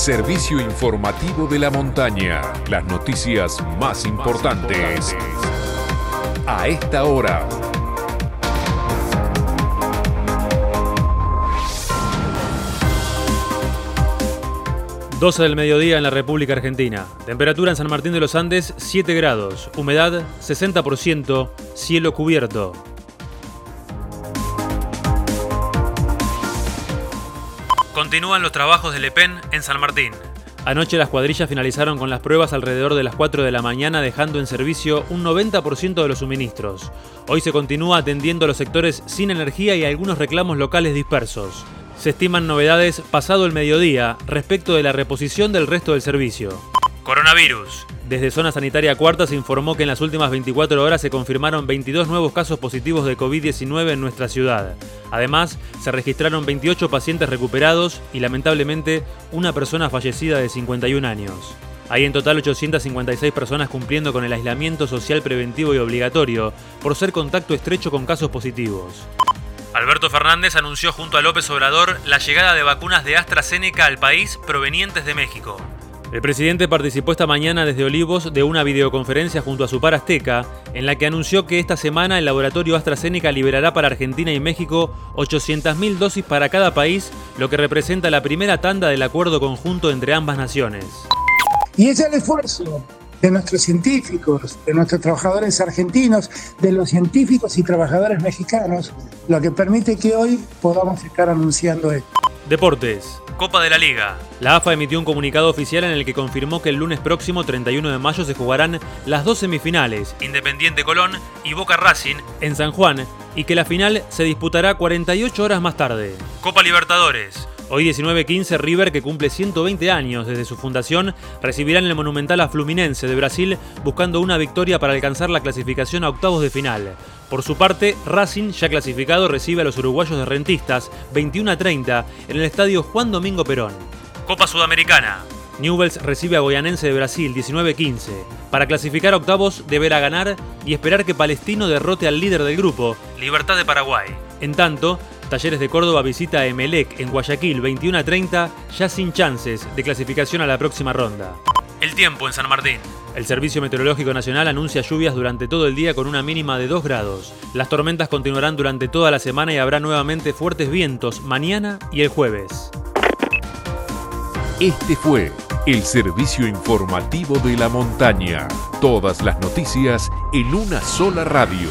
servicio informativo de la montaña. Las noticias más importantes. A esta hora. ...12 del mediodía en la República Argentina. Temperatura en San Martín de los Andes, 7 grados. Humedad, 60%. Cielo cubierto. Continúan los trabajos de Le Pen en San Martín. Anoche las cuadrillas finalizaron con las pruebas alrededor de las 4 de la mañana dejando en servicio un 90% de los suministros. Hoy se continúa atendiendo a los sectores sin energía y algunos reclamos locales dispersos. Se estiman novedades pasado el mediodía respecto de la reposición del resto del servicio. Coronavirus. Desde Zona Sanitaria Cuarta se informó que en las últimas 24 horas se confirmaron 22 nuevos casos positivos de COVID-19 en nuestra ciudad. Además, se registraron 28 pacientes recuperados y lamentablemente una persona fallecida de 51 años. Hay en total 856 personas cumpliendo con el aislamiento social preventivo y obligatorio por ser contacto estrecho con casos positivos. Alberto Fernández anunció junto a López Obrador la llegada de vacunas de AstraZeneca al país provenientes de México. El presidente participó esta mañana desde Olivos de una videoconferencia junto a su par azteca, en la que anunció que esta semana el laboratorio AstraZeneca liberará para Argentina y México 800.000 dosis para cada país, lo que representa la primera tanda del acuerdo conjunto entre ambas naciones. Y es el esfuerzo de nuestros científicos, de nuestros trabajadores argentinos, de los científicos y trabajadores mexicanos, lo que permite que hoy podamos estar anunciando esto. Deportes. Copa de la Liga. La AFA emitió un comunicado oficial en el que confirmó que el lunes próximo, 31 de mayo, se jugarán las dos semifinales, Independiente Colón y Boca Racing, en San Juan, y que la final se disputará 48 horas más tarde. Copa Libertadores. Hoy 19-15 River, que cumple 120 años desde su fundación, recibirá en el Monumental a Fluminense de Brasil buscando una victoria para alcanzar la clasificación a octavos de final. Por su parte, Racing, ya clasificado, recibe a los uruguayos de Rentistas 21 30 en el estadio Juan Domingo Perón. Copa Sudamericana. Newells recibe a Goyanense de Brasil 19-15. Para clasificar a octavos deberá ganar y esperar que Palestino derrote al líder del grupo, Libertad de Paraguay. En tanto, Talleres de Córdoba visita a Emelec en Guayaquil 21 a 30, ya sin chances de clasificación a la próxima ronda. El tiempo en San Martín. El Servicio Meteorológico Nacional anuncia lluvias durante todo el día con una mínima de 2 grados. Las tormentas continuarán durante toda la semana y habrá nuevamente fuertes vientos mañana y el jueves. Este fue el servicio informativo de la montaña. Todas las noticias en una sola radio.